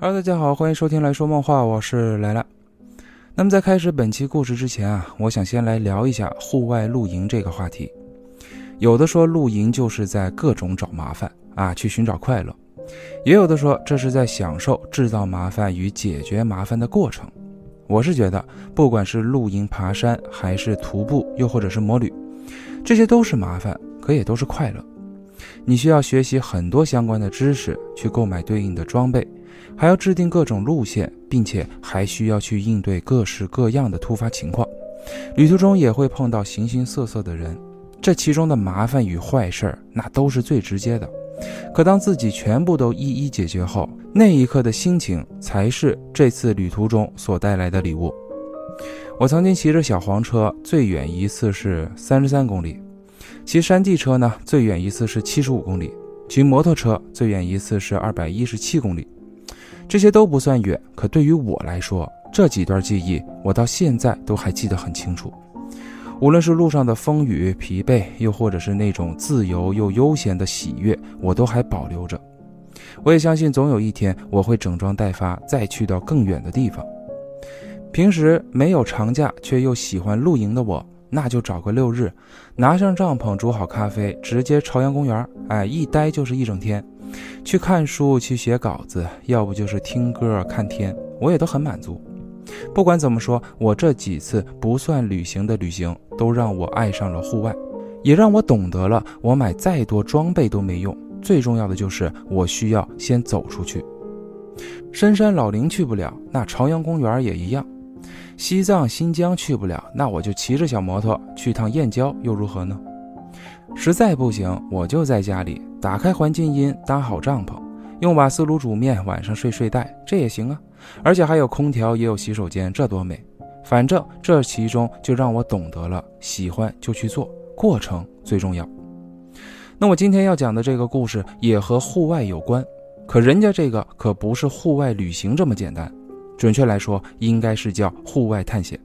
嗨大家好，欢迎收听来说梦话，我是来了。那么在开始本期故事之前啊，我想先来聊一下户外露营这个话题。有的说露营就是在各种找麻烦啊，去寻找快乐；也有的说这是在享受制造麻烦与解决麻烦的过程。我是觉得，不管是露营、爬山，还是徒步，又或者是摩旅，这些都是麻烦，可也都是快乐。你需要学习很多相关的知识，去购买对应的装备，还要制定各种路线，并且还需要去应对各式各样的突发情况。旅途中也会碰到形形色色的人，这其中的麻烦与坏事儿，那都是最直接的。可当自己全部都一一解决后，那一刻的心情才是这次旅途中所带来的礼物。我曾经骑着小黄车，最远一次是三十三公里。骑山地车呢，最远一次是七十五公里；骑摩托车最远一次是二百一十七公里。这些都不算远，可对于我来说，这几段记忆我到现在都还记得很清楚。无论是路上的风雨、疲惫，又或者是那种自由又悠闲的喜悦，我都还保留着。我也相信，总有一天我会整装待发，再去到更远的地方。平时没有长假却又喜欢露营的我。那就找个六日，拿上帐篷，煮好咖啡，直接朝阳公园。哎，一待就是一整天，去看书，去写稿子，要不就是听歌、看天，我也都很满足。不管怎么说，我这几次不算旅行的旅行，都让我爱上了户外，也让我懂得了，我买再多装备都没用，最重要的就是我需要先走出去。深山老林去不了，那朝阳公园也一样。西藏、新疆去不了，那我就骑着小摩托去趟燕郊又如何呢？实在不行，我就在家里打开环境音，搭好帐篷，用瓦斯炉煮面，晚上睡睡袋，这也行啊。而且还有空调，也有洗手间，这多美！反正这其中就让我懂得了，喜欢就去做，过程最重要。那我今天要讲的这个故事也和户外有关，可人家这个可不是户外旅行这么简单。准确来说，应该是叫户外探险。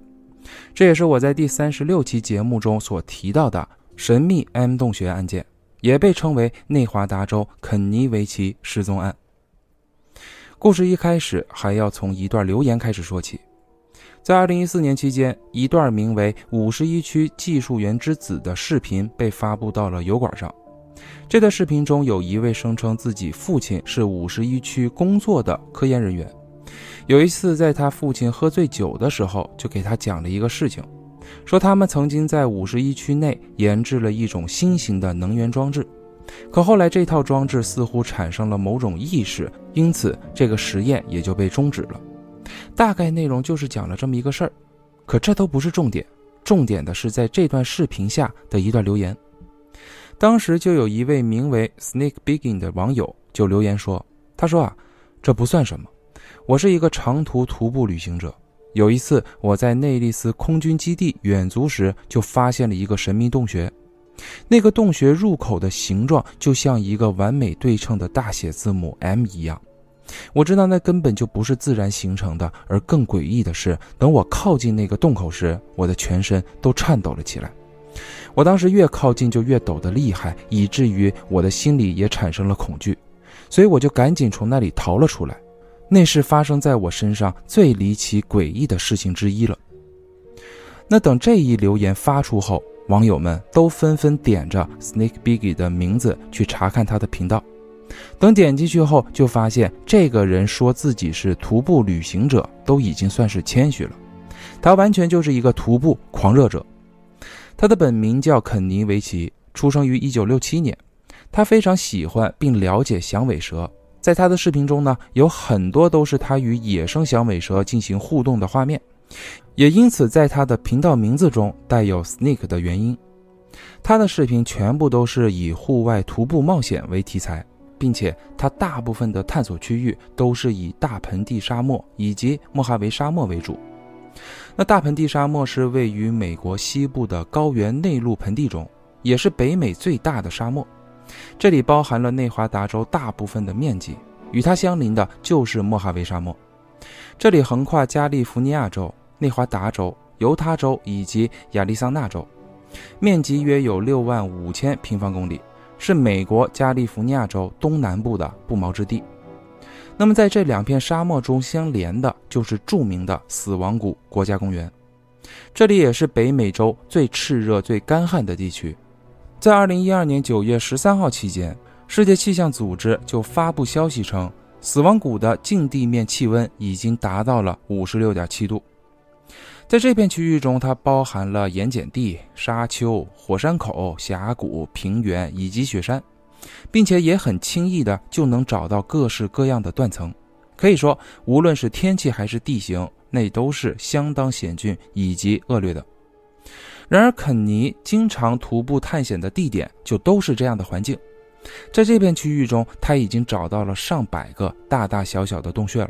这也是我在第三十六期节目中所提到的神秘 M 洞穴案件，也被称为内华达州肯尼维奇失踪案。故事一开始还要从一段留言开始说起。在二零一四年期间，一段名为“五十一区技术员之子”的视频被发布到了油管上。这段视频中有一位声称自己父亲是五十一区工作的科研人员。有一次，在他父亲喝醉酒的时候，就给他讲了一个事情，说他们曾经在五十一区内研制了一种新型的能源装置，可后来这套装置似乎产生了某种意识，因此这个实验也就被终止了。大概内容就是讲了这么一个事儿，可这都不是重点，重点的是在这段视频下的一段留言。当时就有一位名为 Snake Begin 的网友就留言说：“他说啊，这不算什么。”我是一个长途徒步旅行者。有一次，我在内利斯空军基地远足时，就发现了一个神秘洞穴。那个洞穴入口的形状就像一个完美对称的大写字母 M 一样。我知道那根本就不是自然形成的，而更诡异的是，等我靠近那个洞口时，我的全身都颤抖了起来。我当时越靠近就越抖得厉害，以至于我的心里也产生了恐惧，所以我就赶紧从那里逃了出来。那是发生在我身上最离奇诡异的事情之一了。那等这一留言发出后，网友们都纷纷点着 Snake Biggie 的名字去查看他的频道。等点进去后，就发现这个人说自己是徒步旅行者，都已经算是谦虚了。他完全就是一个徒步狂热者。他的本名叫肯尼维奇，出生于1967年。他非常喜欢并了解响尾蛇。在他的视频中呢，有很多都是他与野生响尾蛇进行互动的画面，也因此在他的频道名字中带有 “snake” 的原因。他的视频全部都是以户外徒步冒险为题材，并且他大部分的探索区域都是以大盆地沙漠以及莫哈维沙漠为主。那大盆地沙漠是位于美国西部的高原内陆盆地中，也是北美最大的沙漠。这里包含了内华达州大部分的面积，与它相邻的就是莫哈维沙漠。这里横跨加利福尼亚州、内华达州、犹他州以及亚利桑那州，面积约有六万五千平方公里，是美国加利福尼亚州东南部的不毛之地。那么在这两片沙漠中相连的，就是著名的死亡谷国家公园，这里也是北美洲最炽热、最干旱的地区。在二零一二年九月十三号期间，世界气象组织就发布消息称，死亡谷的近地面气温已经达到了五十六点七度。在这片区域中，它包含了盐碱地、沙丘、火山口、峡谷、平原以及雪山，并且也很轻易的就能找到各式各样的断层。可以说，无论是天气还是地形，那都是相当险峻以及恶劣的。然而，肯尼经常徒步探险的地点就都是这样的环境。在这片区域中，他已经找到了上百个大大小小的洞穴了。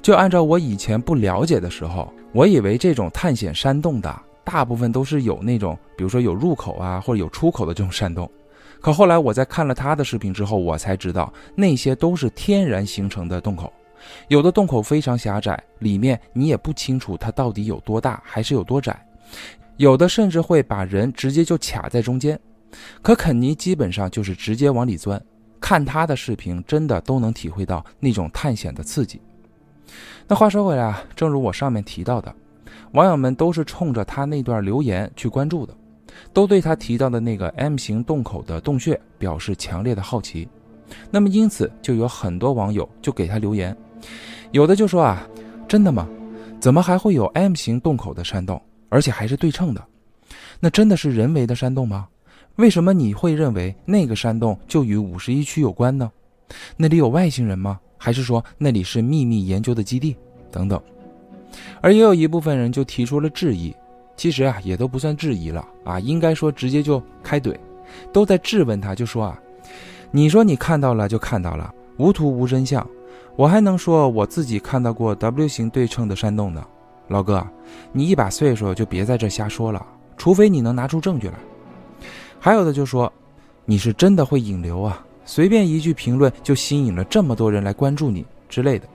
就按照我以前不了解的时候，我以为这种探险山洞的大部分都是有那种，比如说有入口啊，或者有出口的这种山洞。可后来我在看了他的视频之后，我才知道那些都是天然形成的洞口，有的洞口非常狭窄，里面你也不清楚它到底有多大还是有多窄，有的甚至会把人直接就卡在中间。可肯尼基本上就是直接往里钻，看他的视频真的都能体会到那种探险的刺激。那话说回来啊，正如我上面提到的，网友们都是冲着他那段留言去关注的，都对他提到的那个 M 型洞口的洞穴表示强烈的好奇。那么因此就有很多网友就给他留言，有的就说啊，真的吗？怎么还会有 M 型洞口的山洞，而且还是对称的？那真的是人为的山洞吗？为什么你会认为那个山洞就与五十一区有关呢？那里有外星人吗？还是说那里是秘密研究的基地等等，而也有一部分人就提出了质疑，其实啊也都不算质疑了啊，应该说直接就开怼，都在质问他，就说啊，你说你看到了就看到了，无图无真相，我还能说我自己看到过 W 型对称的山洞呢？老哥，你一把岁数就别在这瞎说了，除非你能拿出证据来。还有的就说，你是真的会引流啊。随便一句评论就吸引了这么多人来关注你之类的。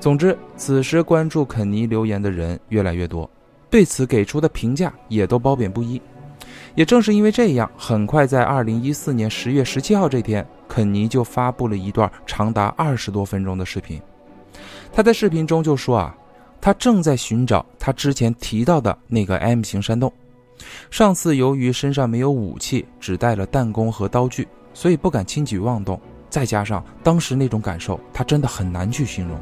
总之，此时关注肯尼留言的人越来越多，对此给出的评价也都褒贬不一。也正是因为这样，很快在二零一四年十月十七号这天，肯尼就发布了一段长达二十多分钟的视频。他在视频中就说啊，他正在寻找他之前提到的那个 M 型山洞。上次由于身上没有武器，只带了弹弓和刀具。所以不敢轻举妄动，再加上当时那种感受，他真的很难去形容。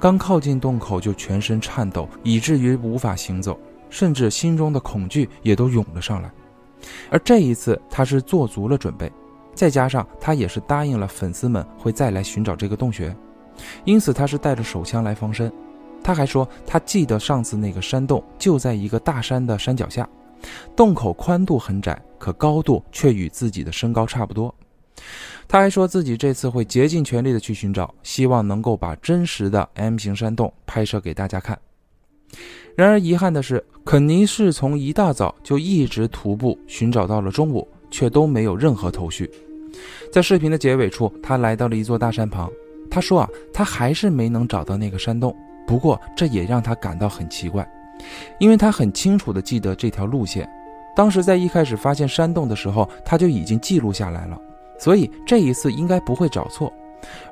刚靠近洞口就全身颤抖，以至于无法行走，甚至心中的恐惧也都涌了上来。而这一次他是做足了准备，再加上他也是答应了粉丝们会再来寻找这个洞穴，因此他是带着手枪来防身。他还说他记得上次那个山洞就在一个大山的山脚下。洞口宽度很窄，可高度却与自己的身高差不多。他还说自己这次会竭尽全力的去寻找，希望能够把真实的 M 型山洞拍摄给大家看。然而遗憾的是，肯尼是从一大早就一直徒步寻找到了中午，却都没有任何头绪。在视频的结尾处，他来到了一座大山旁。他说啊，他还是没能找到那个山洞。不过这也让他感到很奇怪。因为他很清楚地记得这条路线，当时在一开始发现山洞的时候，他就已经记录下来了，所以这一次应该不会找错。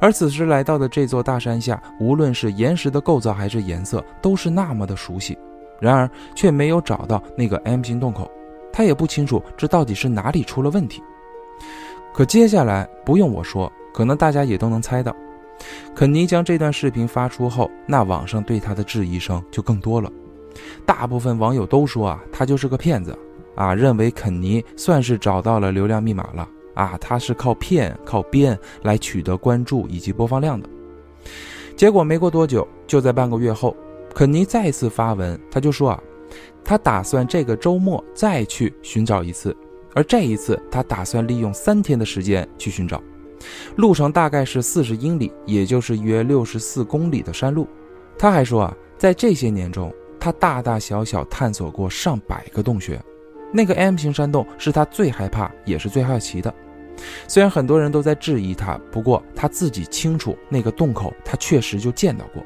而此时来到的这座大山下，无论是岩石的构造还是颜色，都是那么的熟悉，然而却没有找到那个 M 型洞口，他也不清楚这到底是哪里出了问题。可接下来不用我说，可能大家也都能猜到，肯尼将这段视频发出后，那网上对他的质疑声就更多了。大部分网友都说啊，他就是个骗子，啊，认为肯尼算是找到了流量密码了，啊，他是靠骗、靠编来取得关注以及播放量的。结果没过多久，就在半个月后，肯尼再次发文，他就说啊，他打算这个周末再去寻找一次，而这一次他打算利用三天的时间去寻找，路程大概是四十英里，也就是约六十四公里的山路。他还说啊，在这些年中。他大大小小探索过上百个洞穴，那个 M 型山洞是他最害怕也是最好奇的。虽然很多人都在质疑他，不过他自己清楚那个洞口他确实就见到过，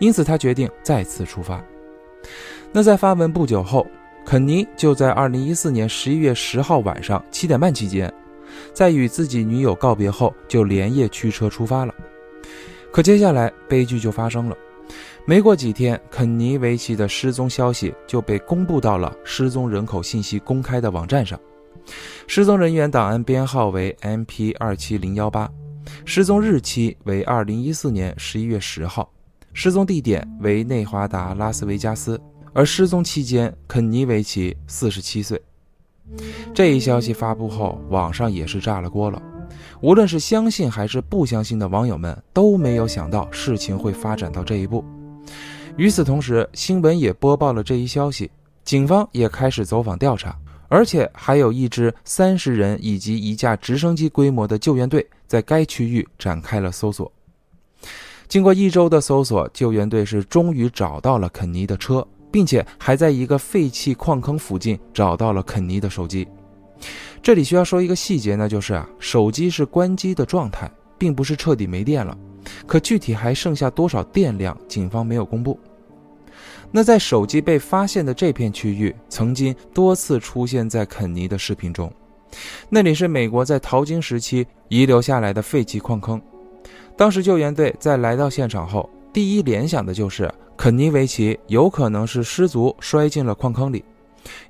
因此他决定再次出发。那在发文不久后，肯尼就在2014年11月10号晚上7点半期间，在与自己女友告别后，就连夜驱车出发了。可接下来悲剧就发生了。没过几天，肯尼维奇的失踪消息就被公布到了失踪人口信息公开的网站上。失踪人员档案编号为 MP 二七零幺八，失踪日期为二零一四年十一月十号，失踪地点为内华达拉斯维加斯，而失踪期间，肯尼维奇四十七岁。这一消息发布后，网上也是炸了锅了。无论是相信还是不相信的网友们都没有想到事情会发展到这一步。与此同时，新闻也播报了这一消息，警方也开始走访调查，而且还有一支三十人以及一架直升机规模的救援队在该区域展开了搜索。经过一周的搜索，救援队是终于找到了肯尼的车，并且还在一个废弃矿坑附近找到了肯尼的手机。这里需要说一个细节呢，就是啊，手机是关机的状态，并不是彻底没电了。可具体还剩下多少电量，警方没有公布。那在手机被发现的这片区域，曾经多次出现在肯尼的视频中。那里是美国在淘金时期遗留下来的废弃矿坑。当时救援队在来到现场后，第一联想的就是肯尼维奇有可能是失足摔进了矿坑里，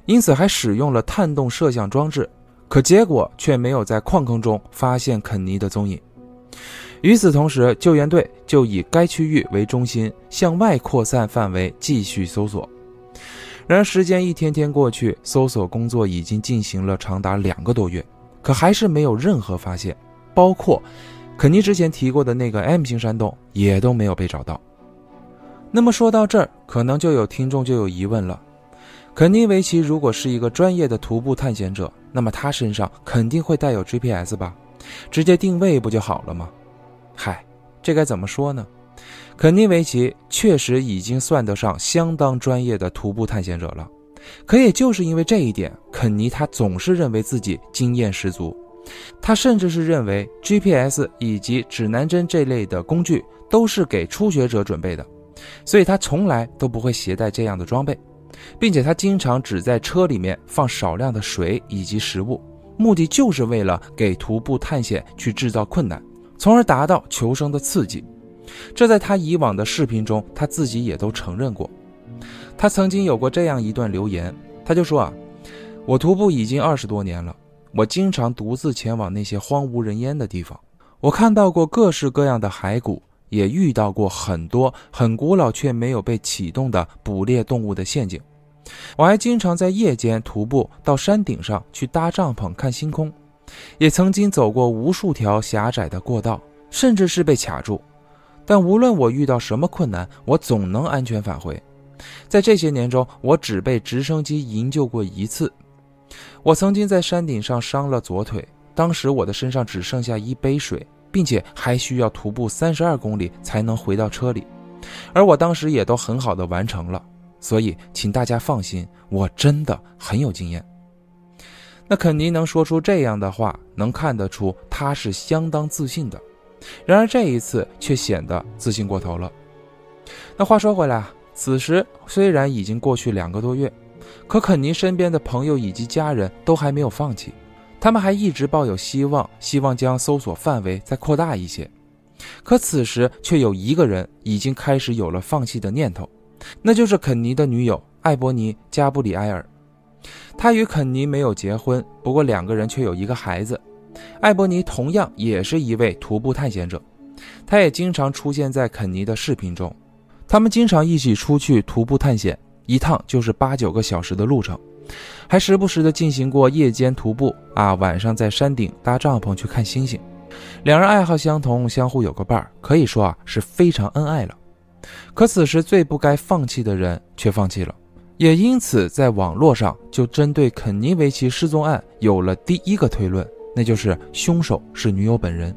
因此还使用了探洞摄像装置。可结果却没有在矿坑中发现肯尼的踪影。与此同时，救援队就以该区域为中心向外扩散范围，继续搜索。然而，时间一天天过去，搜索工作已经进行了长达两个多月，可还是没有任何发现，包括肯尼之前提过的那个 M 型山洞也都没有被找到。那么说到这儿，可能就有听众就有疑问了：肯尼维奇如果是一个专业的徒步探险者，那么他身上肯定会带有 GPS 吧？直接定位不就好了吗？嗨，这该怎么说呢？肯尼维奇确实已经算得上相当专业的徒步探险者了，可也就是因为这一点，肯尼他总是认为自己经验十足，他甚至是认为 GPS 以及指南针这类的工具都是给初学者准备的，所以他从来都不会携带这样的装备，并且他经常只在车里面放少量的水以及食物，目的就是为了给徒步探险去制造困难。从而达到求生的刺激，这在他以往的视频中，他自己也都承认过。他曾经有过这样一段留言，他就说啊，我徒步已经二十多年了，我经常独自前往那些荒无人烟的地方，我看到过各式各样的骸骨，也遇到过很多很古老却没有被启动的捕猎动物的陷阱。我还经常在夜间徒步到山顶上去搭帐篷看星空。也曾经走过无数条狭窄的过道，甚至是被卡住，但无论我遇到什么困难，我总能安全返回。在这些年中，我只被直升机营救过一次。我曾经在山顶上伤了左腿，当时我的身上只剩下一杯水，并且还需要徒步三十二公里才能回到车里，而我当时也都很好的完成了。所以，请大家放心，我真的很有经验。那肯尼能说出这样的话，能看得出他是相当自信的。然而这一次却显得自信过头了。那话说回来啊，此时虽然已经过去两个多月，可肯尼身边的朋友以及家人都还没有放弃，他们还一直抱有希望，希望将搜索范围再扩大一些。可此时却有一个人已经开始有了放弃的念头，那就是肯尼的女友艾伯尼·加布里埃尔。他与肯尼没有结婚，不过两个人却有一个孩子。艾伯尼同样也是一位徒步探险者，他也经常出现在肯尼的视频中。他们经常一起出去徒步探险，一趟就是八九个小时的路程，还时不时的进行过夜间徒步啊，晚上在山顶搭帐篷去看星星。两人爱好相同，相互有个伴儿，可以说啊是非常恩爱了。可此时最不该放弃的人却放弃了。也因此，在网络上就针对肯尼维奇失踪案有了第一个推论，那就是凶手是女友本人。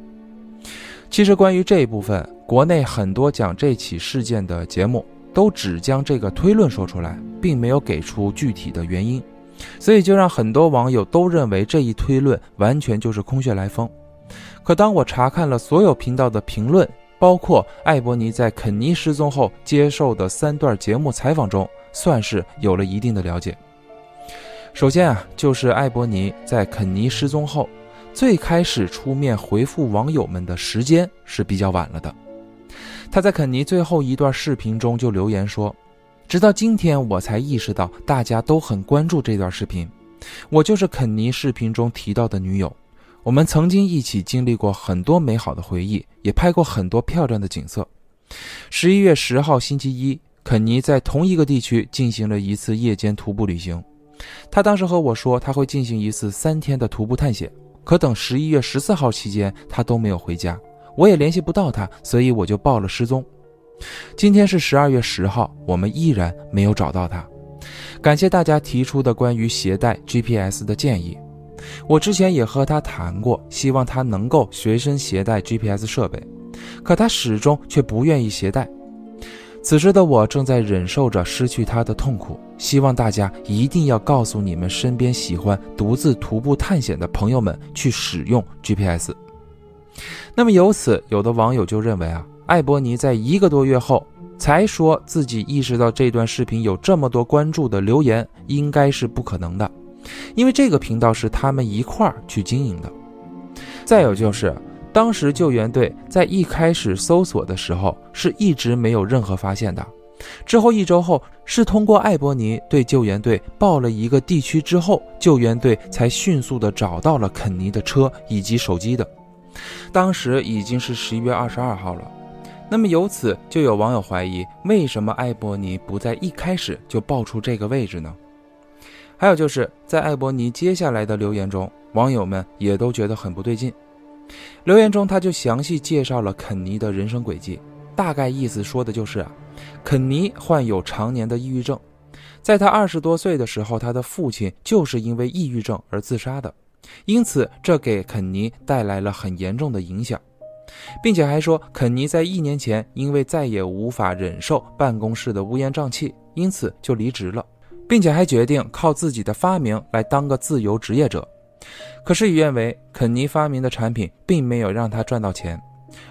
其实，关于这一部分，国内很多讲这起事件的节目都只将这个推论说出来，并没有给出具体的原因，所以就让很多网友都认为这一推论完全就是空穴来风。可当我查看了所有频道的评论，包括艾伯尼在肯尼失踪后接受的三段节目采访中，算是有了一定的了解。首先啊，就是艾伯尼在肯尼失踪后，最开始出面回复网友们的时间是比较晚了的。他在肯尼最后一段视频中就留言说：“直到今天我才意识到大家都很关注这段视频。我就是肯尼视频中提到的女友，我们曾经一起经历过很多美好的回忆，也拍过很多漂亮的景色。”十一月十号星期一，肯尼在同一个地区进行了一次夜间徒步旅行。他当时和我说他会进行一次三天的徒步探险，可等十一月十四号期间他都没有回家，我也联系不到他，所以我就报了失踪。今天是十二月十号，我们依然没有找到他。感谢大家提出的关于携带 GPS 的建议，我之前也和他谈过，希望他能够随身携带 GPS 设备，可他始终却不愿意携带。此时的我正在忍受着失去他的痛苦，希望大家一定要告诉你们身边喜欢独自徒步探险的朋友们去使用 GPS。那么由此，有的网友就认为啊，艾伯尼在一个多月后才说自己意识到这段视频有这么多关注的留言，应该是不可能的，因为这个频道是他们一块儿去经营的。再有就是。当时救援队在一开始搜索的时候是一直没有任何发现的，之后一周后是通过艾伯尼对救援队报了一个地区之后，救援队才迅速的找到了肯尼的车以及手机的。当时已经是十一月二十二号了，那么由此就有网友怀疑，为什么艾伯尼不在一开始就报出这个位置呢？还有就是在艾伯尼接下来的留言中，网友们也都觉得很不对劲。留言中，他就详细介绍了肯尼的人生轨迹，大概意思说的就是啊，肯尼患有常年的抑郁症，在他二十多岁的时候，他的父亲就是因为抑郁症而自杀的，因此这给肯尼带来了很严重的影响，并且还说肯尼在一年前因为再也无法忍受办公室的乌烟瘴气，因此就离职了，并且还决定靠自己的发明来当个自由职业者。可事与愿违，肯尼发明的产品并没有让他赚到钱，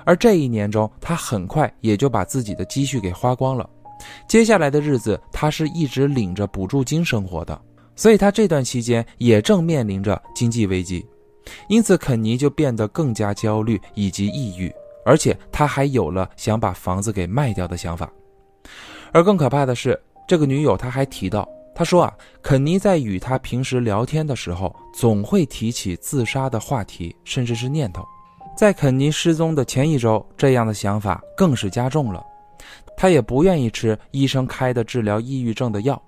而这一年中，他很快也就把自己的积蓄给花光了。接下来的日子，他是一直领着补助金生活的，所以他这段期间也正面临着经济危机，因此肯尼就变得更加焦虑以及抑郁，而且他还有了想把房子给卖掉的想法。而更可怕的是，这个女友他还提到。他说啊，肯尼在与他平时聊天的时候，总会提起自杀的话题，甚至是念头。在肯尼失踪的前一周，这样的想法更是加重了。他也不愿意吃医生开的治疗抑郁症的药。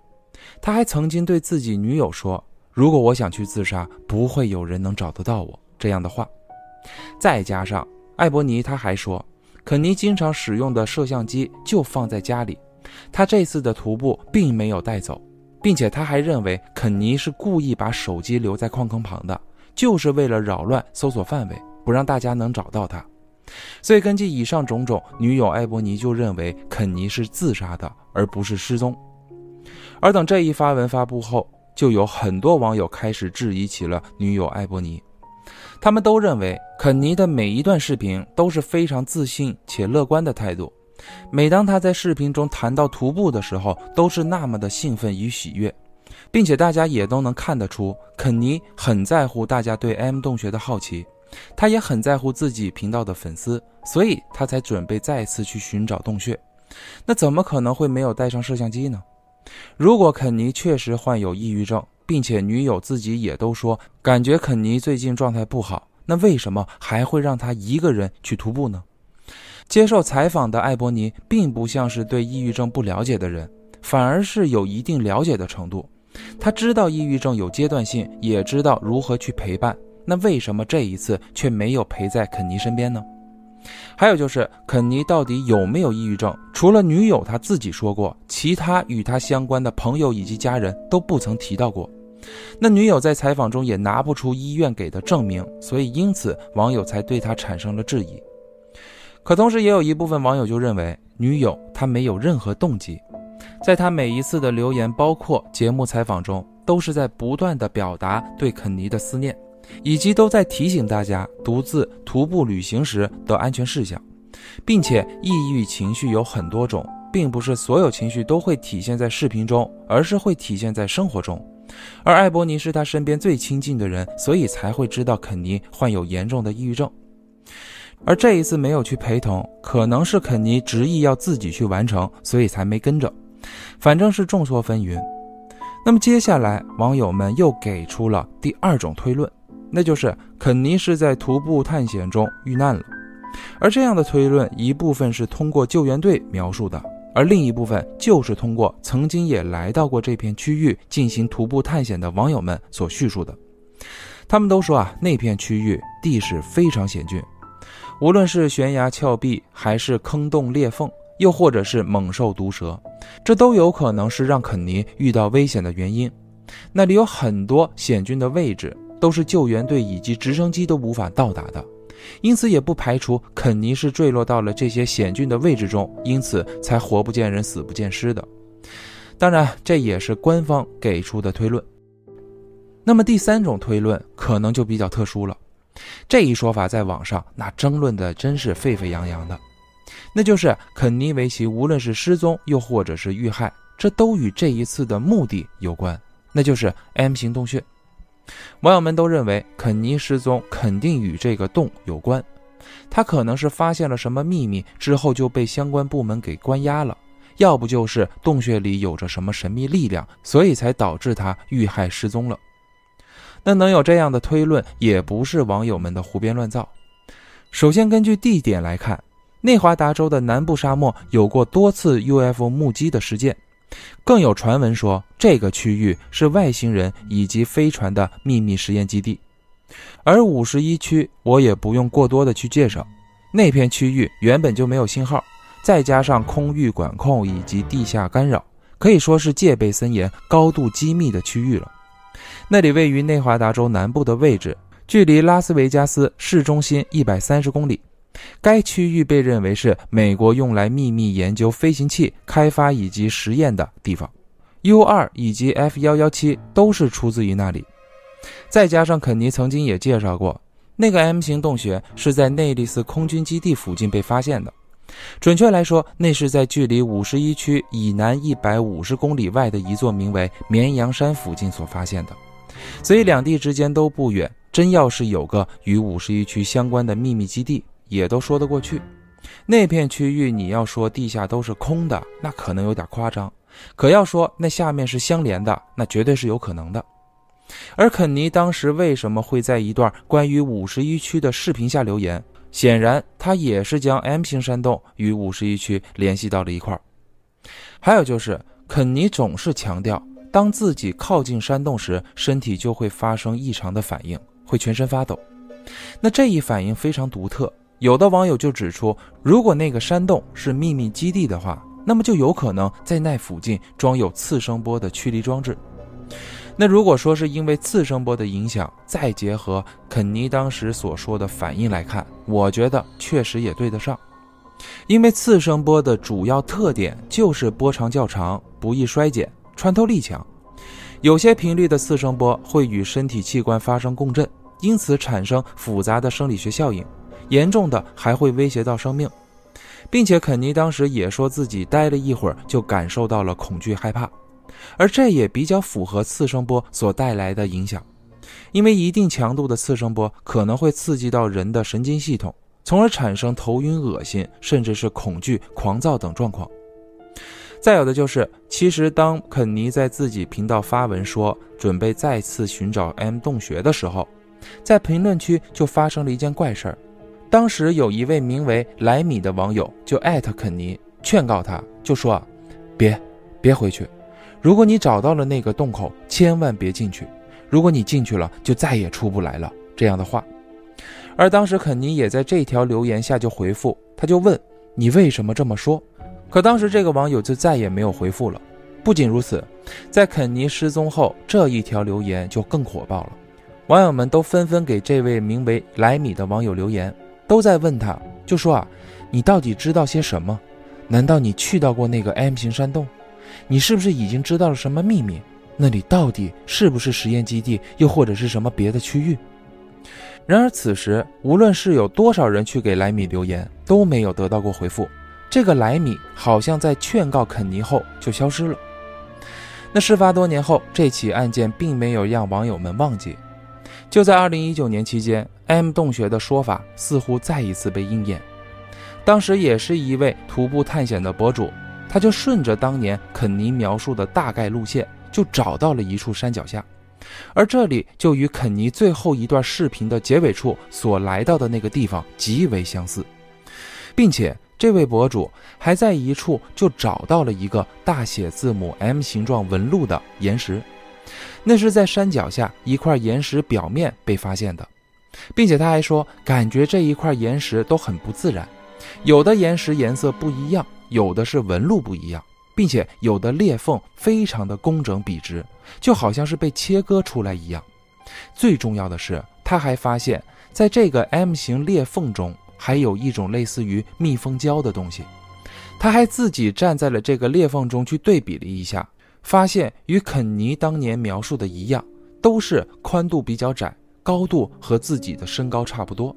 他还曾经对自己女友说：“如果我想去自杀，不会有人能找得到我。”这样的话。再加上艾伯尼他还说，肯尼经常使用的摄像机就放在家里，他这次的徒步并没有带走。并且他还认为肯尼是故意把手机留在矿坑旁的，就是为了扰乱搜索范围，不让大家能找到他。所以根据以上种种，女友艾伯尼就认为肯尼是自杀的，而不是失踪。而等这一发文发布后，就有很多网友开始质疑起了女友艾伯尼，他们都认为肯尼的每一段视频都是非常自信且乐观的态度。每当他在视频中谈到徒步的时候，都是那么的兴奋与喜悦，并且大家也都能看得出，肯尼很在乎大家对 M 洞穴的好奇，他也很在乎自己频道的粉丝，所以他才准备再次去寻找洞穴。那怎么可能会没有带上摄像机呢？如果肯尼确实患有抑郁症，并且女友自己也都说感觉肯尼最近状态不好，那为什么还会让他一个人去徒步呢？接受采访的艾伯尼并不像是对抑郁症不了解的人，反而是有一定了解的程度。他知道抑郁症有阶段性，也知道如何去陪伴。那为什么这一次却没有陪在肯尼身边呢？还有就是肯尼到底有没有抑郁症？除了女友他自己说过，其他与他相关的朋友以及家人都不曾提到过。那女友在采访中也拿不出医院给的证明，所以因此网友才对他产生了质疑。可同时，也有一部分网友就认为，女友她没有任何动机，在她每一次的留言，包括节目采访中，都是在不断的表达对肯尼的思念，以及都在提醒大家独自徒步旅行时的安全事项，并且抑郁情绪有很多种，并不是所有情绪都会体现在视频中，而是会体现在生活中。而艾伯尼是他身边最亲近的人，所以才会知道肯尼患有严重的抑郁症。而这一次没有去陪同，可能是肯尼执意要自己去完成，所以才没跟着。反正是众说纷纭。那么接下来，网友们又给出了第二种推论，那就是肯尼是在徒步探险中遇难了。而这样的推论，一部分是通过救援队描述的，而另一部分就是通过曾经也来到过这片区域进行徒步探险的网友们所叙述的。他们都说啊，那片区域地势非常险峻，无论是悬崖峭壁，还是坑洞裂缝，又或者是猛兽毒蛇，这都有可能是让肯尼遇到危险的原因。那里有很多险峻的位置，都是救援队以及直升机都无法到达的。因此，也不排除肯尼是坠落到了这些险峻的位置中，因此才活不见人，死不见尸的。当然，这也是官方给出的推论。那么，第三种推论可能就比较特殊了。这一说法在网上那争论的真是沸沸扬扬的，那就是肯尼维奇无论是失踪又或者是遇害，这都与这一次的目的有关，那就是 M 型洞穴。网友们都认为肯尼失踪肯定与这个洞有关，他可能是发现了什么秘密之后就被相关部门给关押了，要不就是洞穴里有着什么神秘力量，所以才导致他遇害失踪了。那能有这样的推论，也不是网友们的胡编乱造。首先，根据地点来看，内华达州的南部沙漠有过多次 UFO 目击的事件。更有传闻说，这个区域是外星人以及飞船的秘密实验基地。而五十一区，我也不用过多的去介绍，那片区域原本就没有信号，再加上空域管控以及地下干扰，可以说是戒备森严、高度机密的区域了。那里位于内华达州南部的位置，距离拉斯维加斯市中心一百三十公里。该区域被认为是美国用来秘密研究飞行器开发以及实验的地方，U2 以及 F117 都是出自于那里。再加上肯尼曾经也介绍过，那个 M 型洞穴是在内利斯空军基地附近被发现的。准确来说，那是在距离五十一区以南一百五十公里外的一座名为绵羊山附近所发现的。所以两地之间都不远，真要是有个与五十一区相关的秘密基地。也都说得过去，那片区域你要说地下都是空的，那可能有点夸张；可要说那下面是相连的，那绝对是有可能的。而肯尼当时为什么会在一段关于五十一区的视频下留言？显然他也是将 M 型山洞与五十一区联系到了一块儿。还有就是，肯尼总是强调，当自己靠近山洞时，身体就会发生异常的反应，会全身发抖。那这一反应非常独特。有的网友就指出，如果那个山洞是秘密基地的话，那么就有可能在那附近装有次声波的驱离装置。那如果说是因为次声波的影响，再结合肯尼当时所说的反应来看，我觉得确实也对得上。因为次声波的主要特点就是波长较长、不易衰减、穿透力强，有些频率的次声波会与身体器官发生共振，因此产生复杂的生理学效应。严重的还会威胁到生命，并且肯尼当时也说自己待了一会儿就感受到了恐惧害怕，而这也比较符合次声波所带来的影响，因为一定强度的次声波可能会刺激到人的神经系统，从而产生头晕、恶心，甚至是恐惧、狂躁等状况。再有的就是，其实当肯尼在自己频道发文说准备再次寻找 M 洞穴的时候，在评论区就发生了一件怪事儿。当时有一位名为莱米的网友就艾特肯尼，劝告他，就说，别，别回去。如果你找到了那个洞口，千万别进去。如果你进去了，就再也出不来了。这样的话。而当时肯尼也在这条留言下就回复，他就问你为什么这么说？可当时这个网友就再也没有回复了。不仅如此，在肯尼失踪后，这一条留言就更火爆了，网友们都纷纷给这位名为莱米的网友留言。都在问他，就说啊，你到底知道些什么？难道你去到过那个 M 型山洞？你是不是已经知道了什么秘密？那里到底是不是实验基地，又或者是什么别的区域？然而此时，无论是有多少人去给莱米留言，都没有得到过回复。这个莱米好像在劝告肯尼后就消失了。那事发多年后，这起案件并没有让网友们忘记。就在二零一九年期间，M 洞穴的说法似乎再一次被应验。当时也是一位徒步探险的博主，他就顺着当年肯尼描述的大概路线，就找到了一处山脚下，而这里就与肯尼最后一段视频的结尾处所来到的那个地方极为相似，并且这位博主还在一处就找到了一个大写字母 M 形状纹路的岩石。那是在山脚下一块岩石表面被发现的，并且他还说，感觉这一块岩石都很不自然，有的岩石颜色不一样，有的是纹路不一样，并且有的裂缝非常的工整笔直，就好像是被切割出来一样。最重要的是，他还发现，在这个 M 型裂缝中，还有一种类似于密封胶的东西。他还自己站在了这个裂缝中去对比了一下。发现与肯尼当年描述的一样，都是宽度比较窄，高度和自己的身高差不多。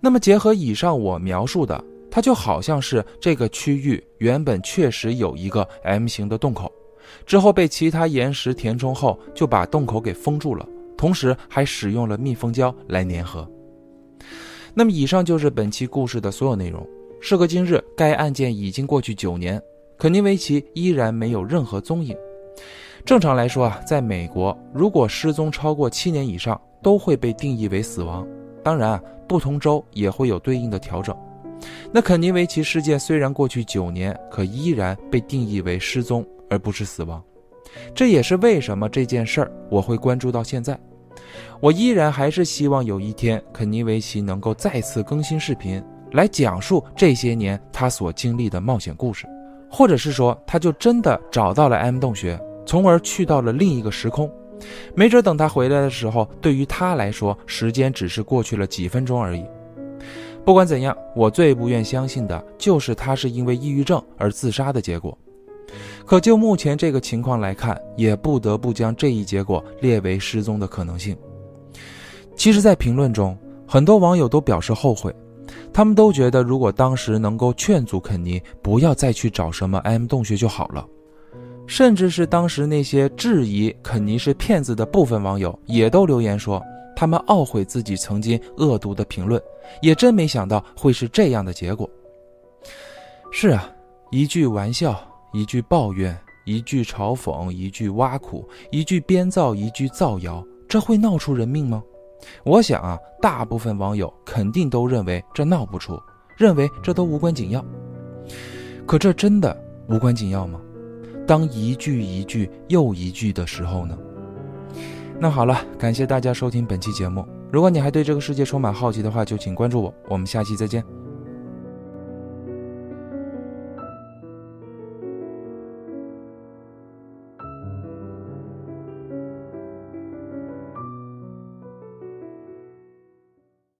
那么结合以上我描述的，它就好像是这个区域原本确实有一个 M 型的洞口，之后被其他岩石填充后就把洞口给封住了，同时还使用了密封胶来粘合。那么以上就是本期故事的所有内容。时隔今日，该案件已经过去九年。肯尼维奇依然没有任何踪影。正常来说啊，在美国，如果失踪超过七年以上，都会被定义为死亡。当然啊，不同州也会有对应的调整。那肯尼维奇事件虽然过去九年，可依然被定义为失踪，而不是死亡。这也是为什么这件事儿我会关注到现在。我依然还是希望有一天肯尼维奇能够再次更新视频，来讲述这些年他所经历的冒险故事。或者是说，他就真的找到了 M 洞穴，从而去到了另一个时空。没准等他回来的时候，对于他来说，时间只是过去了几分钟而已。不管怎样，我最不愿相信的就是他是因为抑郁症而自杀的结果。可就目前这个情况来看，也不得不将这一结果列为失踪的可能性。其实，在评论中，很多网友都表示后悔。他们都觉得，如果当时能够劝阻肯尼不要再去找什么 M 洞穴就好了，甚至是当时那些质疑肯尼是骗子的部分网友，也都留言说，他们懊悔自己曾经恶毒的评论，也真没想到会是这样的结果。是啊，一句玩笑，一句抱怨，一句嘲讽，一句挖苦，一句编造，一句造谣，这会闹出人命吗？我想啊，大部分网友肯定都认为这闹不出，认为这都无关紧要。可这真的无关紧要吗？当一句一句又一句的时候呢？那好了，感谢大家收听本期节目。如果你还对这个世界充满好奇的话，就请关注我。我们下期再见。